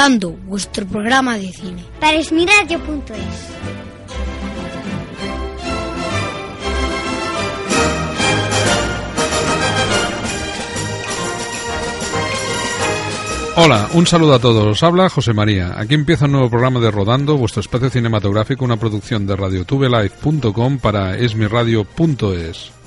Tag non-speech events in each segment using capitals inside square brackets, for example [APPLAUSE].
Rodando, vuestro programa de cine. Para esmiradio.es. Hola, un saludo a todos. Habla José María. Aquí empieza un nuevo programa de Rodando, vuestro espacio cinematográfico, una producción de radiotubelive.com para esmiradio.es.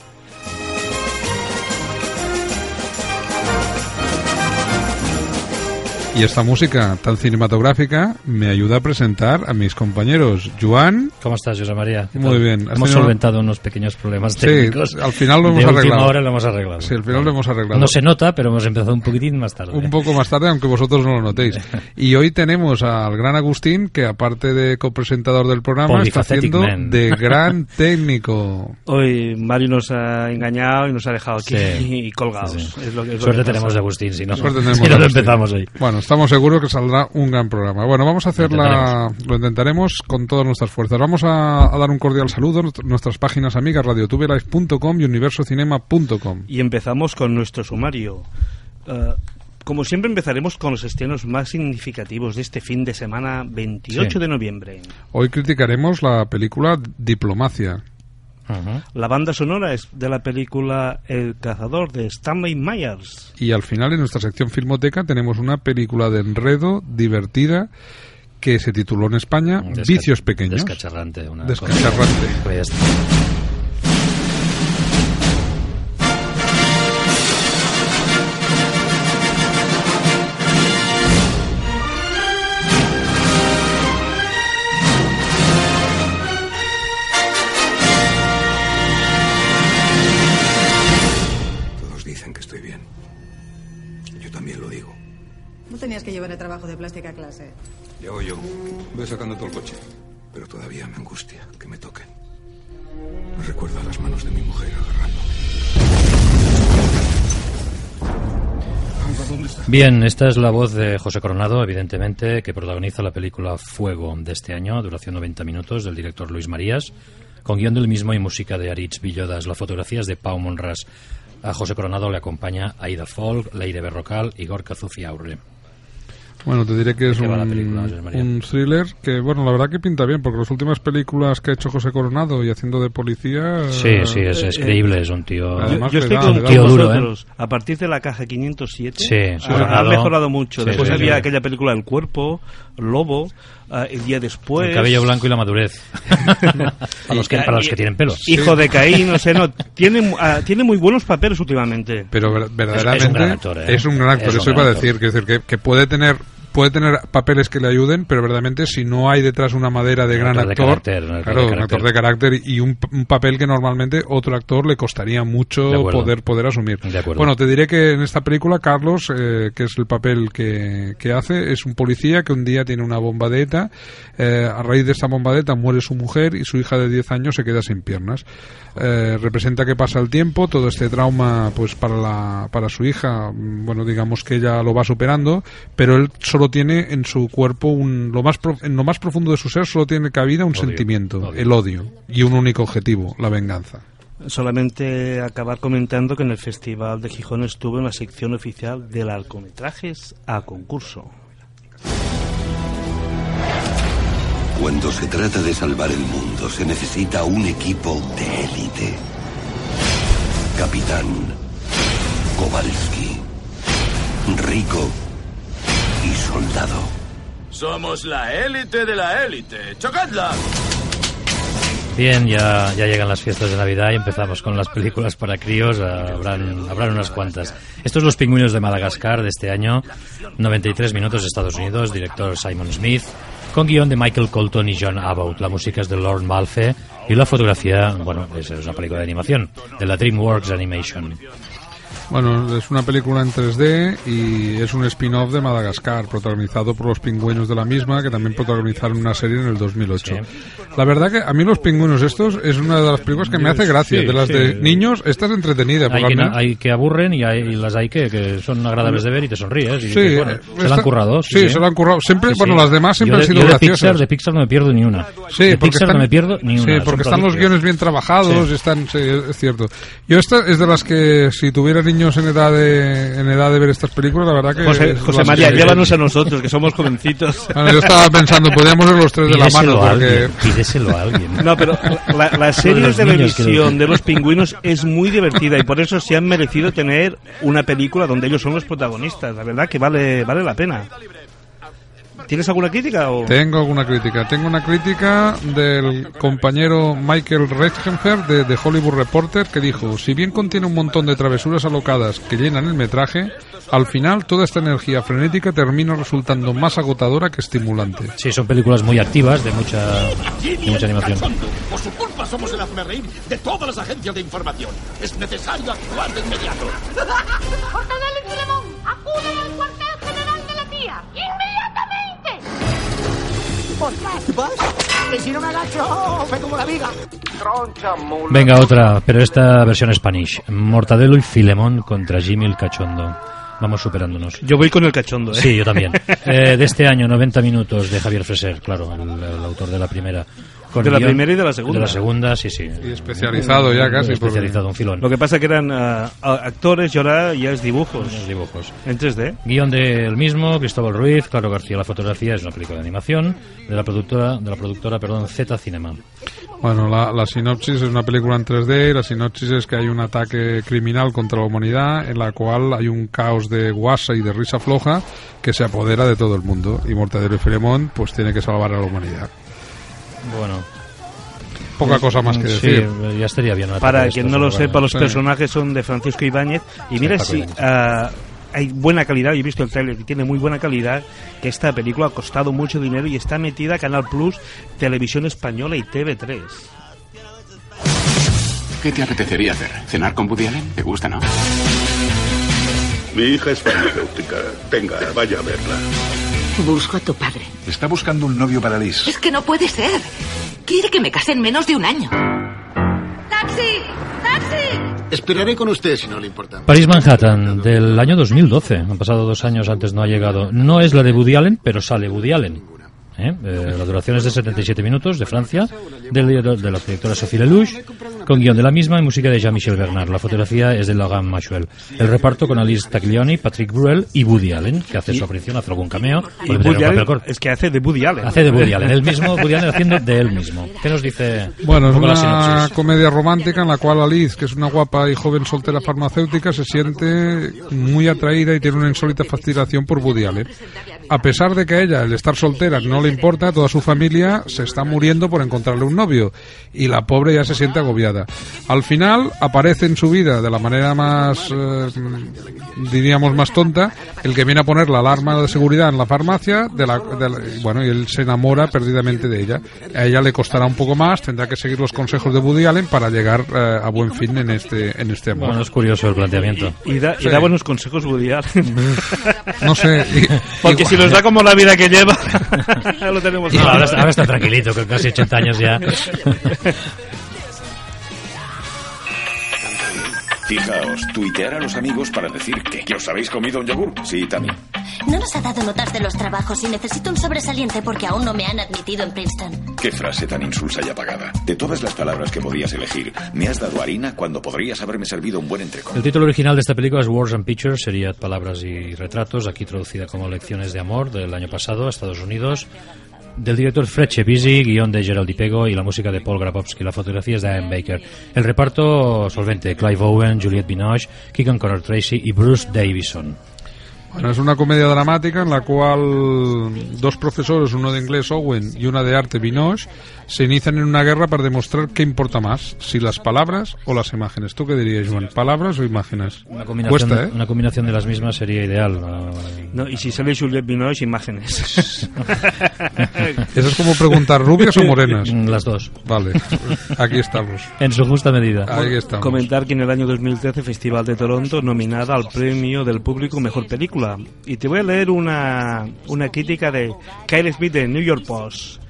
Y esta música tan cinematográfica me ayuda a presentar a mis compañeros. Juan. ¿Cómo estás, José María? Muy bien. Hemos tenido- solventado unos pequeños problemas técnicos. Sí, al final lo hemos de última arreglado. hora lo hemos arreglado. Sí, al final lo hemos arreglado. No se nota, pero hemos empezado un poquitín más tarde. Un poco más tarde, aunque vosotros no lo notéis. Y hoy tenemos al gran Agustín, que aparte de copresentador del programa, está haciendo man. de [LAUGHS] gran técnico. Hoy Mario nos ha engañado y nos ha dejado aquí Sí. [LAUGHS] y colgados. Sí, sí. Es lo que- es lo Suerte que tenemos de Agustín, si no, Suerte [LAUGHS] tenemos si no lo empezamos hoy. Bueno, estamos seguros que saldrá un gran programa. Bueno, vamos a hacer Lo la... intentaremos. Lo intentaremos con todas nuestras fuerzas. Vamos a, a dar un cordial saludo a nuestr- nuestras páginas amigas radiotubelife.com y universocinema.com. Y empezamos con nuestro sumario. Eh, como siempre empezaremos con los estrenos más significativos de este fin de semana 28 Sí. de noviembre. Hoy criticaremos la película Diplomacia. La banda sonora es de la película El cazador de Stanley Myers. Y al final, en nuestra sección Filmoteca, tenemos una película de enredo divertida que se tituló en España Desca- Vicios Pequeños. Descacharrante. Una Descacharrante. cosa- el trabajo de plástica a clase. Ya voy yo. Voy sacando todo el coche. Pero todavía me angustia que me toquen. Me recuerda las manos de mi mujer agarrándome. Bien, esta es la voz de José Coronado, evidentemente, que protagoniza la película Fuego de este año, duración 90 minutos, del director Luis Marías, con guion del mismo y música de Aritz Villodas. Las fotografías de Pau Monras. A José Coronado le acompaña Aida Folk, Leire Berrocal y Gorka Zufiaurre. Bueno, te diré que es un, película, un thriller que, bueno, la verdad que pinta bien, porque las últimas películas que ha hecho José Coronado y haciendo de policía... Sí, eh, sí, es, es eh, creíble, es un tío... Además, Yo, yo estoy da- con, un duro, vosotros. A partir de la caja 507 Sí, ha- ha, mejorado. mucho. Sí, Después sí, había sí. aquella película El cuerpo, Lobo, eh, el día después. el cabello blanco y la madurez. [LAUGHS] para, los que, para los que tienen pelos. Hijo de Caín, no sé, no. [LAUGHS] Tiene, ah, tiene muy buenos papeles últimamente. Pero ver- verdaderamente es un gran actor, ¿eh? es un gran actor, Es un eso gran iba a actor. decir, que, decir que, que puede tener puede tener papeles que le ayuden, pero verdaderamente si no hay detrás una madera de Un gran actor de carácter, un actor claro, de un carácter. actor de carácter y un, un papel que normalmente otro actor le costaría mucho poder poder asumir. Bueno, te diré que en esta película Carlos, eh, que es el papel que, que hace, es un policía que un día tiene una bomba de ETA, eh, a raíz de esta bomba de ETA muere su mujer y su hija de 10 años se queda sin piernas. Eh, representa que pasa el tiempo, todo este trauma pues para la, para su hija, mm, bueno, digamos que ella lo va superando, pero él solo tiene en su cuerpo un, lo más pro- en lo más profundo de su ser solo tiene cabida un Odio, sentimiento, odio. el odio y un único objetivo, la venganza. Solamente acabar comentando que en el Festival de Gijón estuvo en la sección oficial de largometrajes a concurso. Cuando se trata de salvar el mundo, se necesita un equipo de élite. Capitán Kowalski, Rico y Soldado. Somos la élite de la élite. ¡Chocadla! Bien, ya, ya llegan las fiestas de Navidad y empezamos con las películas para críos. Habrán, habrán unas cuantas. Estos Los Pingüinos de Madagascar de este año, 93 minutos Estados Unidos, director Simon Smith, con guion de Michael Colton y John Abbott. La música es de Lord Malfe y la fotografía, bueno, es, es una película de animación, de la DreamWorks Animation. Bueno, es una película en 3D y es un spin-off de Madagascar, protagonizado por los pingüinos de la misma, que también protagonizaron una serie en el 2008. La verdad que a mí los pingüinos estos es una de las películas que me hace gracia. Sí, de las sí. de niños, esta es entretenida. Hay que, hay que aburren y, hay, y las hay que, que son agradables de ver y te sonríes. Y Sí, dices, bueno, eh, se la esta- han currado. sí, se la han currado. Siempre- bueno, las demás siempre Yo han de- sido de graciosas. Pixar, de Pixar no me pierdo ni una. Sí, de porque Pixar están, no me pierdo ni una. Sí, porque están los guiones bien trabajados, Sí. están, sí, es cierto. Yo esta es de las que si tuviera niños en edad de en edad de ver estas películas, la verdad que José, José las María, que- llévanos a nosotros, que somos jovencitos. [LAUGHS] Bueno, yo estaba pensando, podríamos ser los tres de la Pídeselo mano a porque pídeselo a alguien. No, pero la, la Lo serie de niños, televisión de los pingüinos es muy divertida y por eso se han merecido tener una película donde ellos son los protagonistas. La verdad que vale, vale la pena. ¿Tienes alguna crítica? O? Tengo alguna crítica. Tengo una crítica del compañero Michael Reichenfer de, de Hollywood Reporter que dijo, si bien contiene un montón de travesuras alocadas que llenan el metraje, al final toda esta energía frenética termina resultando más agotadora que estimulante. Sí, son películas muy activas, de mucha, de mucha animación. Por su culpa somos el hazmerreír de todas las agencias de información. Es necesario actuar de inmediato. [LAUGHS] ¡Mortadelo y Filemón! ¡Acuden al cuartel tía! ¡Inmediatamente! ¿Por qué vas? Que si no me agacho, me como la viga. Venga, otra, pero esta versión Spanish. Mortadelo y Filemón contra Jimmy el Cachondo. Vamos superándonos. Yo voy con el cachondo, ¿eh? Sí, yo también. Eh, de este año, 90 minutos de Javier Freser, claro, el, el autor de la primera. De la guión- primera y de la segunda. De la segunda, sí, sí. Y especializado ya casi. Especializado, un filón. Lo que pasa que eran a- actores y ahora ya es dibujos. dibujos. En 3D. Guión del mismo, Cristóbal Ruiz, Claro García la fotografía, es una película de animación de la productora, de la productora, perdón, Z Cinema. Bueno, la, la sinopsis es una película en 3D y la sinopsis es que hay un ataque criminal contra la humanidad en la cual hay un caos de guasa y de risa floja que se apodera de todo el mundo y Mortadelo y Filemón pues tiene que salvar a la humanidad. Bueno. Poca cosa más que Sí, decir. ya estaría bien. Para quien no lo sepa, los Sí. personajes son de Francisco Ibáñez. Y Sí, mira si ah, hay buena calidad. Yo he visto el trailer que tiene muy buena calidad. Que esta película ha costado mucho dinero y está metida Canal Plus, Televisión Española y TV3. ¿Qué te apetecería hacer? ¿Cenar con Woody Allen? ¿Te gusta, no? Mi hija es farmacéutica. Venga, vaya a verla. Busco a tu padre. Está buscando un novio para Liz. Es que no puede ser. Quiere que me case en menos de un año. ¡Taxi! ¡Taxi! Esperaré con usted si no le importa. París Manhattan, del año 2012. Han pasado dos años antes, no ha llegado. No es la de Woody Allen, pero sale Woody Allen. ¿Eh? Eh, la duración es de 77 minutos, de Francia, del, de la directora Sophie Lelouch, con guion de la misma y música de Jean-Michel Bernard. La fotografía es de Logan Maxwell. El reparto con Alice Taglioni, Patrick Bruel y Woody Allen, que hace su aparición, hace algún cameo. Y Woody un papel Allen corto. es que hace de Woody Allen. Hace de Woody Allen, él mismo, Woody Allen haciendo de él mismo. ¿Qué nos dice Bueno, es un una comedia romántica en la cual Alice, que es una guapa y joven soltera farmacéutica, se siente muy atraída y tiene una insólita fascinación por Woody Allen. A pesar de que a ella el estar soltera no le importa, toda su familia se está muriendo por encontrarle un novio y la pobre ya se siente agobiada. Al final aparece en su vida de la manera más, eh, diríamos, más tonta, el que viene a poner la alarma de seguridad en la farmacia, de la, de la- y bueno, y él se enamora perdidamente de ella. A ella le costará un poco más, tendrá que seguir los consejos de Woody Allen para llegar eh, a buen fin en este, en este amor. Bueno, es curioso el planteamiento. Y da, y Sí. da buenos consejos Woody Allen. [LAUGHS] No sé. y- Porque igual- si nos da como la vida que lleva, [LAUGHS] [LAUGHS] lo tenemos No, ahora está tranquilito, con casi 80 años ya. Fijaos, tuitear a los amigos para decir que, que os habéis comido un yogur. Sí, también. No nos ha dado notas de los trabajos y necesito un sobresaliente porque aún no me han admitido en Princeton. Qué frase tan insulsa y apagada. De todas las palabras que podías elegir, me has dado harina cuando podrías haberme servido un buen entrecot. El título original de esta película es Wars and Pictures, sería Palabras y Retratos, aquí traducida como Lecciones de Amor, del año pasado a Estados Unidos. Del director Fred Busy, guión de Gerald Pego y la música de Paul Grabowski. La fotografía es de Ian Baker. El reparto solvente, Clive Owen, Juliette Binoche, Keegan Connor Tracy y Bruce Davison. Bueno, es una comedia dramática en la cual dos profesores, uno de inglés Owen y una de arte Binoche, se inician en una guerra para demostrar qué importa más, si las palabras o las imágenes. ¿Tú qué dirías, Juan? ¿Palabras o imágenes? Una combinación, Cuesta, ¿eh? una combinación de las mismas sería ideal. No, y si sale Juliette Binoche, imágenes. [LAUGHS] Eso es como preguntar, ¿rubias o morenas? [LAUGHS] Las dos. Vale, aquí estamos. En su justa medida. Ahí estamos. Comentar que en el año 2013 Festival de Toronto nominada al premio del público Mejor Película. Y te voy a leer una, una crítica de Kyle Smith de New York Post.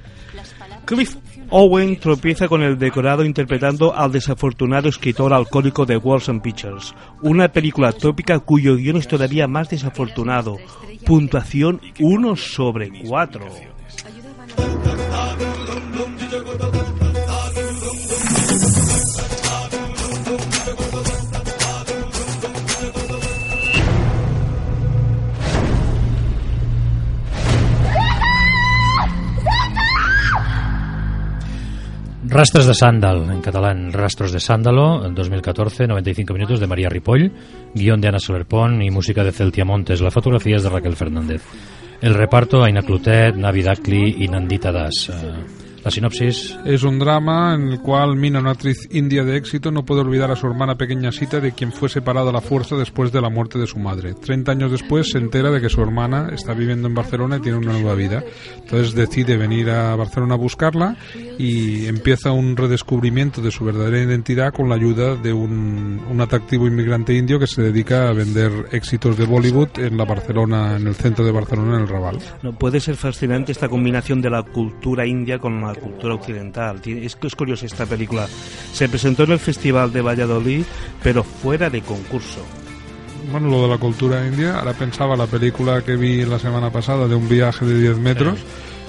Cliff Owen tropieza con el decorado interpretando al desafortunado escritor alcohólico de Wilson Pictures, una película tópica cuyo guion es todavía más desafortunado. Puntuación 1 sobre 4. Rastres de Sándal, en catalán Rastros de Sándalo, en 2014, 95 minutos de María Ripoll, guión de Ana Solerpont y música de Celtia Montes. La fotografía es de Raquel Fernández. El reparto, Aina Clotet, Navi Dacli y Nandita Das. Eh, la sinopsis. Es un drama en el cual Mina, una actriz india de éxito, no puede olvidar a su hermana pequeña Sita de quien fue separada a la fuerza después de la muerte de su madre. Treinta años después se entera de que su hermana está viviendo en Barcelona y tiene una nueva vida. Entonces decide venir a Barcelona a buscarla y empieza un redescubrimiento de su verdadera identidad con la ayuda de un, un atractivo inmigrante indio que se dedica a vender éxitos de Bollywood en la Barcelona, en el centro de Barcelona, en el Raval. No, puede ser fascinante esta combinación de la cultura india con la cultura occidental. Es, es curiosa esta película. Se presentó en el Festival de Valladolid, pero fuera de concurso. Bueno, lo de la cultura india, ahora pensaba la película que vi la semana pasada de un viaje de 10 metros,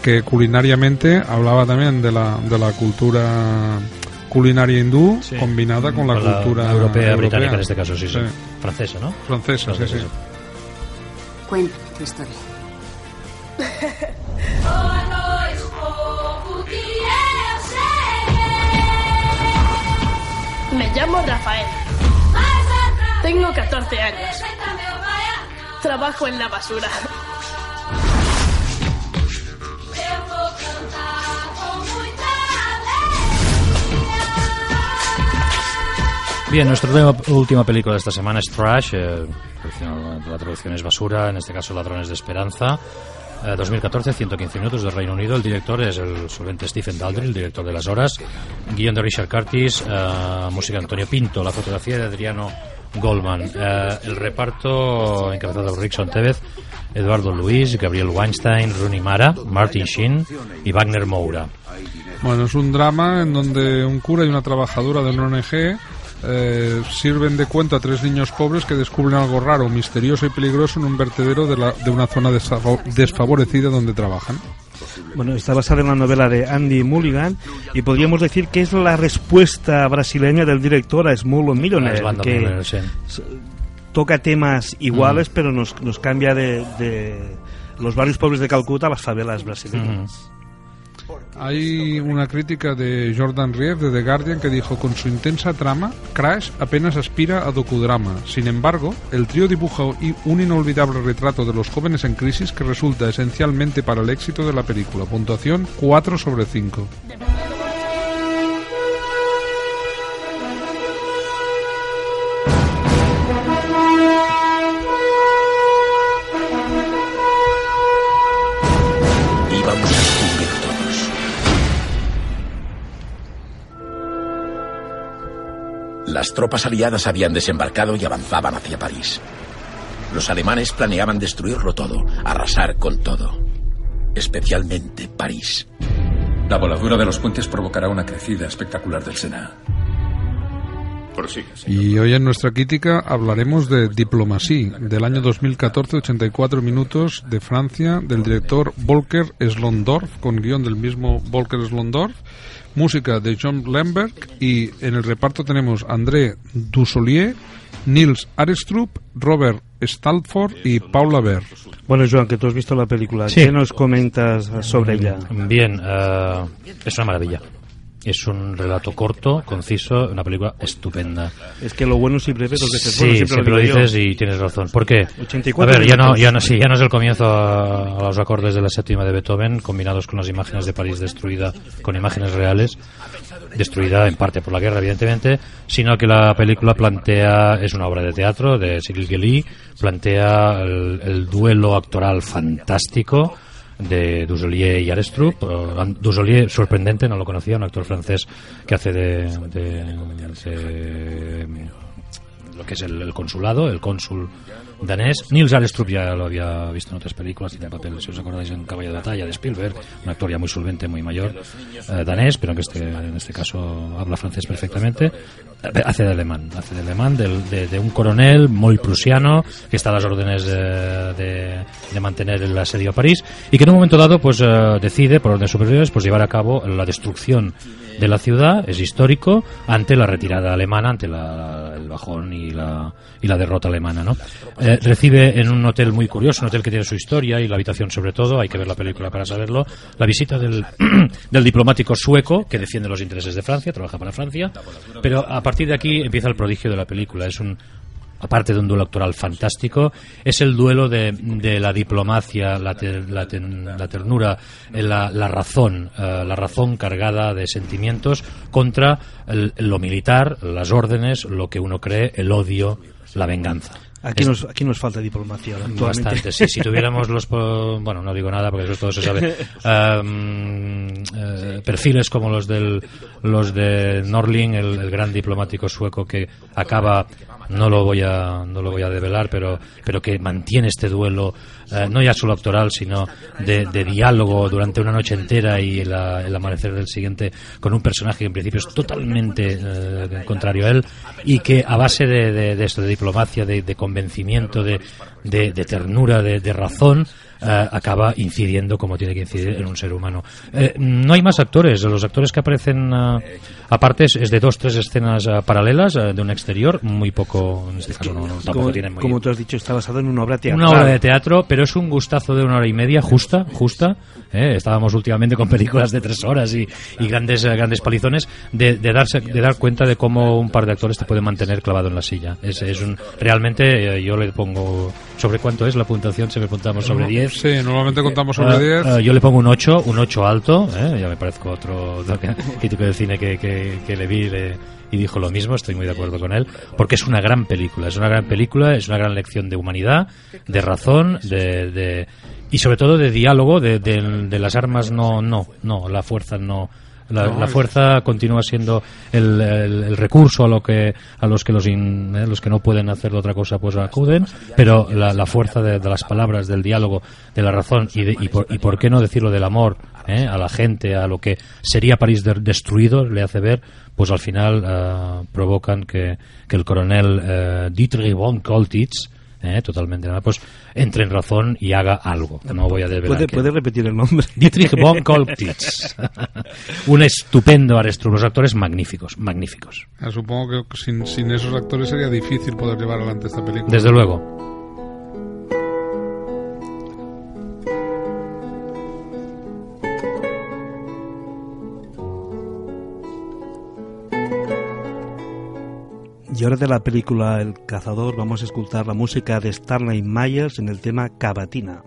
que culinariamente hablaba también de la, de la cultura culinaria hindú combinada con la Con la cultura europea, británica en este caso, sí, sí. Francesa, ¿no? Francesa, sí, sí. Cuéntame tu historia. [LAUGHS] Me llamo Rafael. Tengo 14 años. Trabajo en la basura. Bien, nuestra última, película de esta semana es Trash. eh, la traducción es basura, en este caso Ladrones de Esperanza. Eh, 2014, 115 minutos del Reino Unido. El director es el solvente Stephen Daldry, el director de Las Horas. Guión de Richard Curtis, eh, música de Antonio Pinto, la fotografía de Adriano Goldman. Eh, el reparto encabezado por Rickson Tevez, Eduardo Luis, Gabriel Weinstein, Rooney Mara, Martin Sheen y Wagner Moura. Bueno, es un drama en donde un cura y una trabajadora de una ONG eh, sirven de cuento a tres niños pobres que descubren algo raro, misterioso y peligroso en un vertedero de, la- de una zona desfavo- desfavorecida donde trabajan. Bueno, está basada en la novela de Andy Mulligan y podríamos decir que es la respuesta brasileña del director a Small Millionaire, que sí. toca temas iguales, pero nos, nos cambia de, de los barrios pobres de Calcuta a las favelas brasileñas. Hay una crítica de Jordan Reeve de The Guardian que dijo con su intensa trama, Crash apenas aspira a docudrama. Sin embargo, el trío dibuja un inolvidable retrato de los jóvenes en crisis que resulta esencialmente para el éxito de la película. Puntuación 4 sobre 5. Las tropas aliadas habían desembarcado y avanzaban hacia París. Los alemanes planeaban destruirlo todo, arrasar con todo. Especialmente París. La voladura de los puentes provocará una crecida espectacular del Sena. Y hoy en nuestra crítica hablaremos de Diplomatie, del año 2014, 84 minutos de Francia, del director Volker Slondorf, con guion del mismo Volker Slondorf, música de John Lemberg y en el reparto tenemos André Dussolier, Nils Arestrup, Robert Stalford y Paula Ver. Bueno, Joan, que tú has visto la película, Sí. ¿qué nos comentas sobre ella? Bien, eh, es una maravilla. Es un relato corto, conciso, una película estupenda. Es que lo bueno siempre ves dos veces Sí, bueno, siempre, lo lo yo. dices y tienes razón. ¿Por qué? 84 a ver, ya no, ya, no, sí, ya no es el comienzo a, a los acordes de la séptima de Beethoven, combinados con las imágenes de París destruida, con imágenes reales, destruida en parte por la guerra, evidentemente, sino que la película plantea, es una obra de teatro de Cyril Guilly, plantea el, el duelo actoral fantástico de Dusolier y Arestrup. Dusolier, sorprendente, no lo conocía, un actor francés que hace de, de- de, lo que es el, el consulado, el cónsul danés. Nils Arestrup ya lo había visto en otras películas, tiene papel, si os acordáis, en Caballo de Batalla de Spielberg, un actor ya muy solvente, muy mayor, eh, danés, pero que este, en este caso habla francés perfectamente. Eh, Hace de alemán, hace de alemán, del- de, de un coronel muy prusiano que está a las órdenes de, de- de mantener el asedio a París y que en un momento dado pues eh, decide, por órdenes superiores, pues llevar a cabo la destrucción de la ciudad, es histórico, ante la retirada alemana, ante la- el bajón y la, y la derrota alemana. ¿no? Eh, recibe en un hotel muy curioso, un hotel que tiene su historia y la habitación sobre todo, hay que ver la película para saberlo, la visita del, [CLEARS THROAT] del diplomático sueco que defiende los intereses de Francia, trabaja para Francia, pero a partir de aquí empieza el prodigio de la película. Es un, aparte de un duelo actoral fantástico, es el duelo de, de la diplomacia, la, te- la ten- la ternura, eh, la, la razón, eh, la razón cargada de sentimientos contra el- lo militar, las órdenes, lo que uno cree, el odio, la venganza. Aquí Es- nos, aquí nos falta diplomacia. Bastante, sí. Si tuviéramos los. Bueno, no digo nada porque eso todo se sabe. [LAUGHS] Eh, perfiles como los del los de Norling, el, el gran diplomático sueco que acaba. No lo voy a no lo voy a develar, pero pero que mantiene este duelo eh, no ya solo actoral, sino de, de diálogo durante una noche entera y el amanecer del siguiente con un personaje que en principio es totalmente eh, contrario a él y que a base de, de, de esto, de diplomacia, de, convencimiento, de, ternura, de razón, eh, acaba incidiendo como tiene que incidir en un ser humano. Eh, no hay más actores, los actores que aparecen eh, aparte es, es de dos, tres escenas eh, paralelas eh, de un exterior, muy poco, en este caso no, no, tampoco como, tienen muy como tú has dicho, está basado en una obra teatral. una obra de teatro, pero es un gustazo de una hora y media, justa, justa. ¿eh? Estábamos últimamente con películas de tres horas y, y grandes eh, grandes palizones de, de darse de dar cuenta de cómo un par de actores te pueden mantener clavado en la silla. Es, es un realmente eh, yo le pongo sobre cuánto es la puntuación, siempre puntamos sobre 10. Sí, normalmente contamos sobre Eh, 10. eh, yo le pongo un 8, un 8 alto, ¿eh? ya me parezco otro [LAUGHS] otro crítico de cine que, que, que le vi le- y dijo lo mismo, estoy muy de acuerdo con él, porque es una gran película, es una gran película, es una gran lección de humanidad, de razón, de, de- y sobre todo de diálogo, de, de- de las armas no, no, no, la fuerza no. La, No, la es- fuerza continúa siendo el, el- el recurso a lo que a los que los, in- eh, los que no pueden hacer otra cosa pues acuden pero la, la fuerza de, de las palabras del diálogo de la razón y, de- y, por, y por qué no decirlo del amor eh, a la gente a lo que sería París de- destruido le hace ver pues al final eh, provocan que, que el coronel eh, Dietrich von Koltitz eh, totalmente nada, pues entre en razón y haga algo no voy a ¿Puede, puede repetir el nombre? [LAUGHS] Dietrich [LAUGHS] von Koltitz. [LAUGHS] Un estupendo Arestrup. Los actores magníficos, magníficos. Eh, Supongo que sin, sin esos actores sería difícil poder llevar adelante esta película. Desde luego. Y ahora de la película El cazador vamos a escuchar la música de Starlight Myers en el tema Cavatina.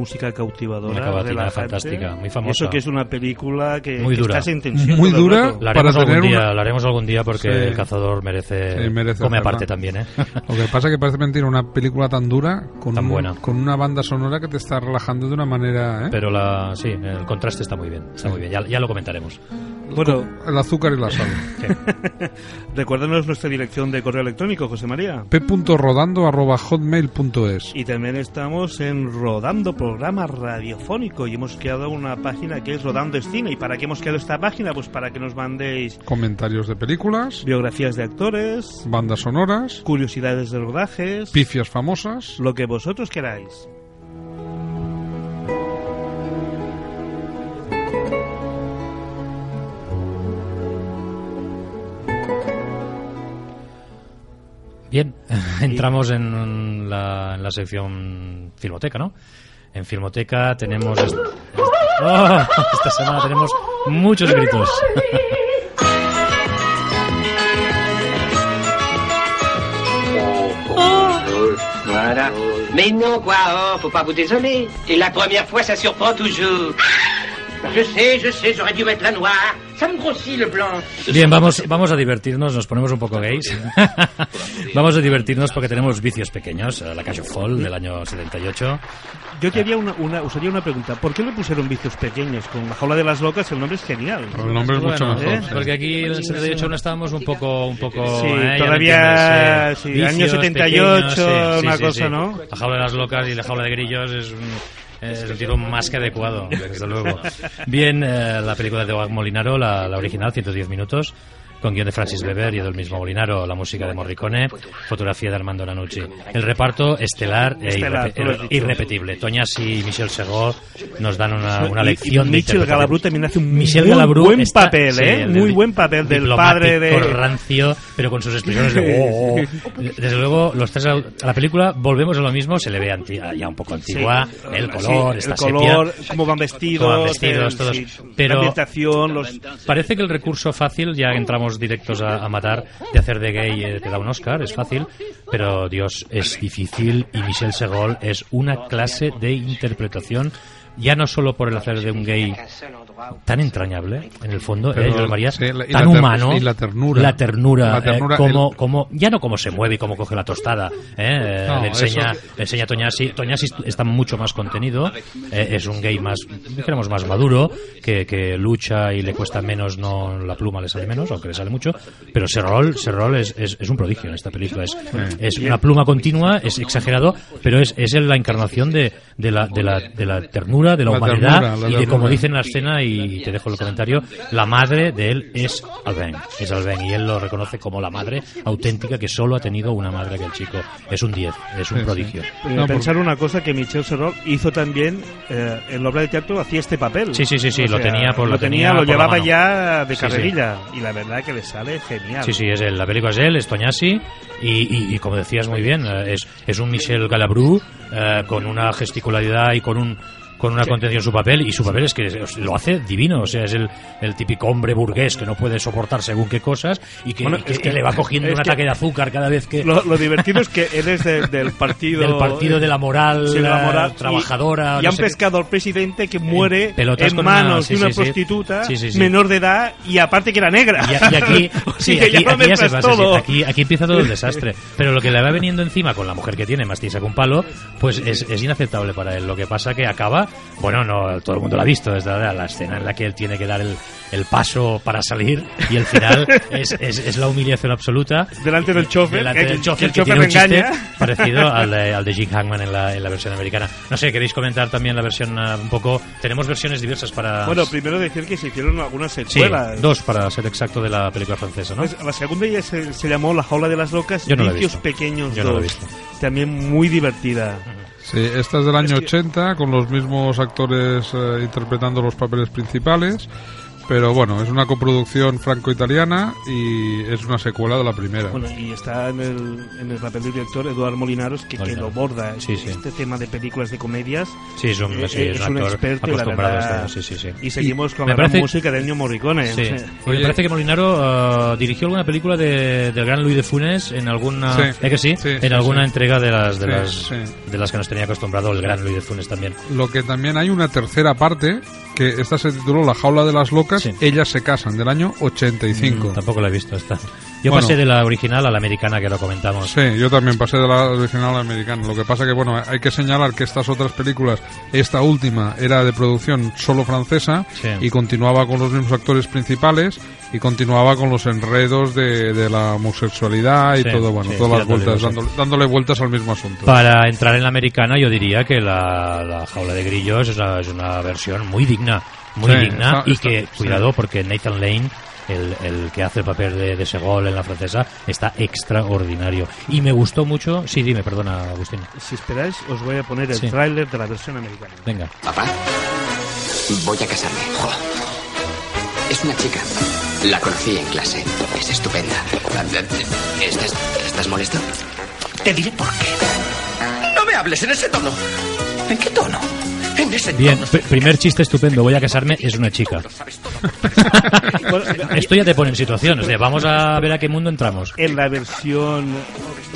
Música cautivadora. Una relajante. fantástica, muy famosa. Eso que es una película que, Muy que dura. estás en tensión Muy dura. La haremos, Para algún tener día, una- la haremos algún día porque Sí. el cazador merece, Sí, merece come aparte también, ¿eh? [LAUGHS] Lo que pasa es que parece mentira una película tan dura con, Tan un- buena. con una banda sonora que te está relajando de una manera. ¿eh? Pero la, sí, el contraste está muy bien, está muy bien, ya, ya lo comentaremos. Bueno, El azúcar y la sal. [LAUGHS] recuérdanos nuestra dirección de correo electrónico, José María. p.rodando.hotmail.es Y también estamos en Rodando Programa Radiofónico y hemos creado una página que es Rodando es Cine. ¿Y para qué hemos creado esta página? Pues para que nos mandéis Comentarios de películas, biografías de actores, bandas sonoras, curiosidades de rodajes, pifias famosas. lo que vosotros queráis. Bien, [LAUGHS] entramos en la, en la sección Filmoteca, ¿no? En Filmoteca tenemos... est- ¡Oh! esta semana tenemos muchos gritos. Voilà. Mais non, quoi, oh, faut pas vous désoler. Et la première fois, ça surprend toujours. Je sais, je sais, j'aurais dû mettre la noire. Bien, vamos, vamos a divertirnos, nos ponemos un poco gays. [LAUGHS] vamos a divertirnos porque tenemos vicios pequeños. eh, La Calle Fall del año 78. Yo te haría una, una, os haría una pregunta. ¿Por qué le pusieron vicios pequeños? Con la jaula de las locas el nombre es genial. El nombre es mucho Bueno, mejor. ¿eh? Porque aquí en el 78 no estábamos un poco... Un poco Sí, ¿eh? Todavía, sí, Vicios año 78, pequeños, una sí, cosa, sí. ¿no? La jaula de las locas y la jaula de grillos es un... Es un [LAUGHS] tiro más que adecuado, desde luego. [LAUGHS] Bien, eh, la película de Molinaro, la, la original, 110 minutos, con guion de Francis Weber y del mismo Molinaro, la música de Morricone, fotografía de Armando Nanucci. El reparto estelar e Estelar, irrepe- irrepetible. Toñasi y Michel Segó nos dan una, una Y- lección y de Michel interpretación. Galabru también hace un Michel muy Galabru buen está- papel, sí, ¿eh? Muy de- buen papel del padre de... rancio, pero con sus expresiones de... "Oh, oh". [LAUGHS] Desde luego, los tres a la película volvemos a lo mismo, se le ve ya un poco antigua, Sí. el color, Sí, está el color, sepia, cómo van vestidos, cómo van vestidos, el- todos. pero la ambientación, los... parece que el recurso fácil, ya entramos directos a, matar, de hacer de gay eh, te da un Oscar, es fácil, pero Dios, es difícil y Michel Segol es una clase de interpretación ya no solo por el hacer de un gay tan entrañable, en el fondo, Pero, ¿eh, sí, la- tan humano. y la ternura. La ternura. La eh, como, el- como, ya no cómo se mueve y cómo coge la tostada. ¿eh? Eh, No, le enseña, eso- le enseña a Toñasi. Toñasi está mucho más contenido. es un gay más, dijéramos, más maduro, que, que lucha y le cuesta menos, no la pluma le sale menos, aunque le sale mucho. Pero Serrol, Serrol es, es, es un prodigio en esta película. Es, es una pluma continua, es exagerado, pero es, es la encarnación de, de, la, de, la, de la ternura, de la, humanidad ternura, y de, como dice en la escena, y te dejo el comentario, la madre de él es Alben. Es Alben, y él lo reconoce como la madre auténtica que solo ha tenido una madre que el chico. Es un 10, es un Sí, prodigio. sí. Eh, pensar una cosa que Michel Serrol hizo también eh, en la obra de teatro hacía este papel. Sí, sí, sí, sí, O lo sea, tenía por- lo lo tenía tenía, lo por la llevaba mano. ya de Sí, sí. carrerilla y la verdad que le sale genial. Sí, sí, es él. La película es él, es Toñasi. Y, y- y como decías muy bien, eh, es, es un Michel Galabru eh, con una gesticularidad y con un con una contención en su papel y su papel es que lo hace divino, o sea, es el, el típico hombre burgués que no puede soportar según qué cosas y que, Bueno, y que- es que le va cogiendo un que- ataque de azúcar cada vez que... Lo, lo divertido es que él es de- del [LAUGHS] partido Del partido de la moral, Sí, de la moral trabajadora, y, y no han qué. pescado al presidente que muere en una- manos de una sí, sí. prostituta menor de edad y aparte que era negra Y, y aquí, [LAUGHS] sí, aquí, ya lo aquí ya se pasa, aquí, aquí empieza todo el desastre. Pero lo que le va veniendo encima con la mujer que tiene, más tiesa que un palo, pues es, es inaceptable para él. Lo que pasa que acaba, bueno, no todo el mundo lo ha visto desde la, la escena en la que él tiene que dar el, el paso para salir y el final [LAUGHS] es, es, es la humillación absoluta. delante del chofer Delante que- del que chofer el que chofer tiene un le chiste engaña parecido al de, al de Jim Hackman en la, en la versión americana. No sé, ¿queréis comentar también la versión ah, un poco? Tenemos versiones diversas para... bueno primero decir que se hicieron algunas Sí, secuelas dos para ser exacto de la película francesa, ¿no? Pues la segunda ya se, se llamó La jaula de las locas Yo no la he visto. pequeños Yo no la he 2. visto. también muy divertida Sí, esta es del año 80, con los mismos actores eh, interpretando los papeles principales. Pero bueno, es una coproducción franco-italiana y es una secuela de la primera. Bueno, y está en el, en el papel del director Eduardo Molinaros, que, que lo borda Sí, sí. este tema de películas de comedias. Sí, es un, Eh, sí, eh, es es un un actor experto y la acostumbrado a esto, sí, sí, sí. Y seguimos con me la gran parece- música de Ennio Morricone. Sí. o sea. Y me parece que Molinaro eh, dirigió alguna película de, del gran Luis de Funes en alguna Sí. ¿eh que sí? Sí, en sí, alguna sí. entrega de las de Sí, las sí. de las que nos tenía acostumbrado el gran Luis de Funes también. Lo que también hay una tercera parte, que esta se tituló La jaula de las locas, ellas se casan, del año 85. Mm, tampoco la he visto esta. Yo Bueno. pasé de la original a la americana que lo comentamos. Sí, yo también pasé de la original a la americana. Lo que pasa que, bueno, hay que señalar que estas otras películas, esta última era de producción solo francesa Sí. y continuaba con los mismos actores principales y continuaba con los enredos de, de la homosexualidad y Sí, todo, bueno, sí, todas las vueltas, dándole, dándole vueltas al mismo asunto. Para entrar en la americana yo diría que la, la jaula de grillos es una, es una versión muy digna, muy Sí, digna está- y está- que, cuidado, porque Nathan Lane, el, el que hace el papel de, de Segol en la francesa, está extraordinario. Y me gustó mucho... Sí, dime, perdona, Agustín. Si esperáis, os voy a poner el Sí. tráiler de la versión americana. Venga. Papá, voy a casarme. Jo. Es una chica. La conocí en clase. Es estupenda. ¿Estás, ¿Estás molesto? Te diré por qué. No me hables en ese tono. ¿En qué tono? En ese Bien, tono. primer chiste estupendo, voy a casarme, es una chica. [LAUGHS] Esto ya te pone en situación, o sea, vamos a ver a qué mundo entramos. En la versión,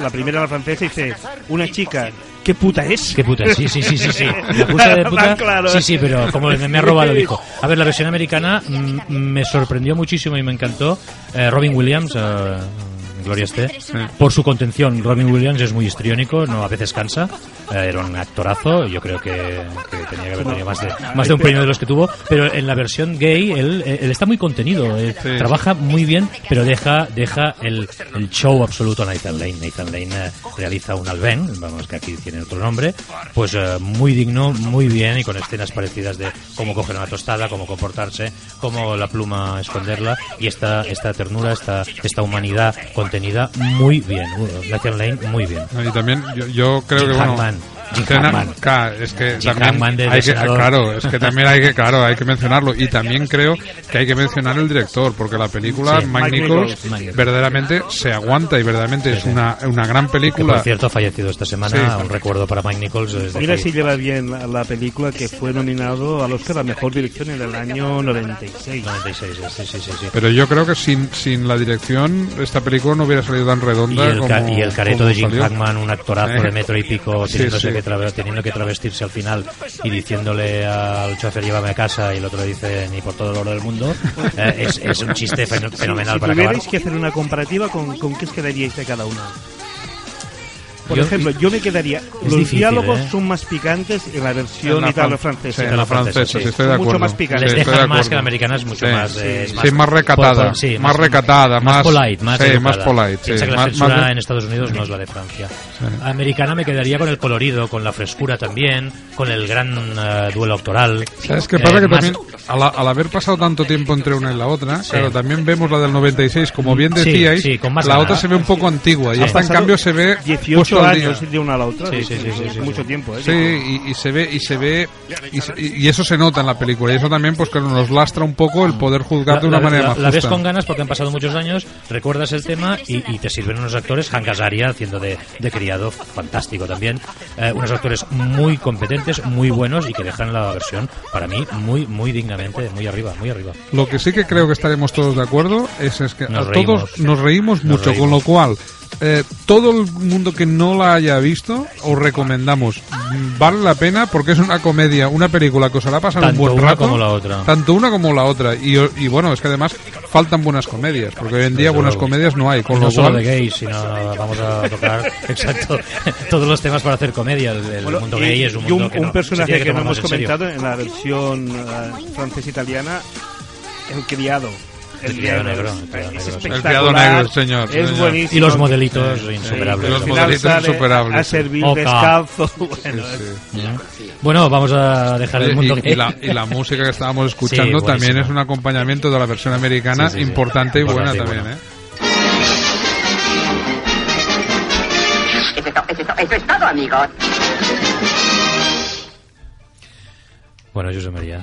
la primera, la francesa, dice, una chica, ¿qué puta es? ¿Qué puta? Sí, sí, sí, sí, sí. La puta de [LAUGHS] puta. Claro. Sí, sí, pero como me, me ha robado, dijo. A ver, la versión americana mm, me sorprendió muchísimo y me encantó. Eh, Robin Williams, eh, Gloria esté, por su contención. Robin Williams es muy histriónico, no a veces cansa. Eh, era un actorazo, yo creo que, que tenía que haber tenido más de, más de un premio de los que tuvo. Pero en la versión gay, él, él está muy contenido, él trabaja muy bien, pero deja, deja el, el show absoluto a Nathan Lane. Nathan Lane eh, realiza un Alben, vamos que aquí tiene otro nombre, pues eh, muy digno, muy bien y con escenas parecidas de cómo coger una tostada, cómo comportarse, cómo la pluma esconderla y esta, esta ternura, esta, esta humanidad contenida muy bien. Uh, Lane muy bien. Y también yo, yo creo Jim que bueno, Hackman. Hackman. claro, es que Jim también hay que, claro, es que también hay que, claro, hay que mencionarlo y también creo que hay que mencionar el director porque la película Sí. Mike Nichols verdaderamente se aguanta y verdaderamente es una, una gran Que película. por cierto ha fallecido esta semana, Sí. un recuerdo para Mike Nichols. desde Mira si lleva bien la, la película que fue nominado al Oscar a Mejor Dirección en el año 96. 96, sí, sí, sí. sí. Pero yo creo que sin, sin la dirección esta película no hubiera salido tan Y redonda el, como, y el careto de Jim. Hackman, un actorazo Eh. de metro y pico, Sí, sí. Que teniendo que travestirse al final y diciéndole al chofer llévame a casa y el otro le dice ni por todo el oro del mundo, eh, es, es un chiste fen- fenomenal si para acabar. tuvierais que hacer una comparativa, ¿con, con qué os quedaríais de cada una? Por Yo- ejemplo, yo me quedaría. Los difícil, diálogos ¿eh? son más picantes en la versión En la italo-francesa. fran- sí, en la francesa, sí, estoy de Son mucho acuerdo. más picantes. Les Sí, dejan más acuerdo. que la americana es mucho Sí. más, eh, Sí, más recatada, por- por- sí, más recatada, más- polite, más, sí, más polite, sí, que la más- censura más en Estados Unidos no es la de Francia. Americana me quedaría con el colorido, con la frescura también, con el gran eh, duelo actoral. ¿Sabes qué Eh, pasa? que más- también, al, al haber pasado tanto tiempo entre una y la otra, Sí. claro, también vemos la del 96, como bien Sí, decíais, sí, más la otra se ve un poco antigua, y esta en cambio se ve 18 día. años de una a la otra. Sí, sí, sí, mucho tiempo, ¿eh? Sí, y, y se ve, y se ve, y, y- eso se nota en la película, y eso también pues que nos lastra un poco el poder juzgar de una la, manera la- más la ves justa. con ganas porque han pasado muchos años, recuerdas el tema y, y te sirven unos actores, Hank Azaria haciendo de, de criado, fantástico también, eh, unos actores muy competentes, muy buenos y que dejan la versión, para mí, muy muy dignamente, muy arriba, muy arriba. Lo que sí que creo que estaremos todos de acuerdo es, es que Nos a reímos. todos nos reímos Nos mucho, reímos. con lo cual eh, todo el mundo que no la haya visto os recomendamos. Vale la pena porque es una comedia, una película que os hará pasar Tanto un buen una rato. como la otra. Tanto una como la otra. Y, y bueno, es que además faltan buenas comedias, porque hoy en día buenas comedias no hay. Con no lo solo cual, de gays, sino vamos a tocar [LAUGHS] exacto [LAUGHS] todos los temas para hacer comedia. El, el Bueno, mundo y- gay es un y mundo que no- se personaje tiene que, no hemos en serio. comentado en la versión eh, francesa-italiana, el criado. El criado negro, el criado Es negro, sí. espectacular, El criado negro, señor, Es señor. buenísimo. Y los modelitos Sí, insuperables. y los modelitos sale insuperables, A sí. servir Oca. descalzo. Bueno, Sí, es- Bueno, vamos a dejar el mundo y, y la, y la [LAUGHS] música que estábamos escuchando Sí, también es un acompañamiento de la versión americana Sí, sí, sí. importante y buena también. buena. ¿eh? Eso es, to- eso es to- eso es todo, amigos. Bueno, José María.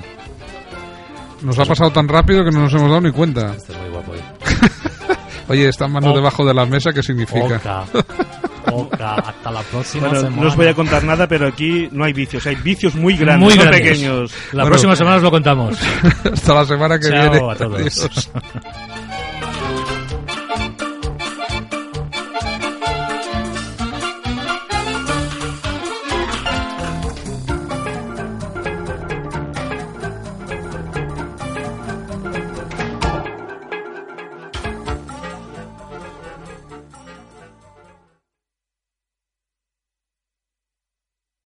Nos ha pasado tan rápido que no nos hemos dado ni cuenta. Este es muy guapo. ¿eh? [LAUGHS] Oye, están manos debajo de la mesa, ¿qué significa? Oca. [LAUGHS] Oca. Hasta la próxima Bueno, semana. no os voy a contar nada, pero aquí no hay vicios, hay vicios muy grandes, Muy no grandes. pequeños. La próxima semana os lo contamos. [LAUGHS] Hasta la semana que Chao viene. a todos. Adiós.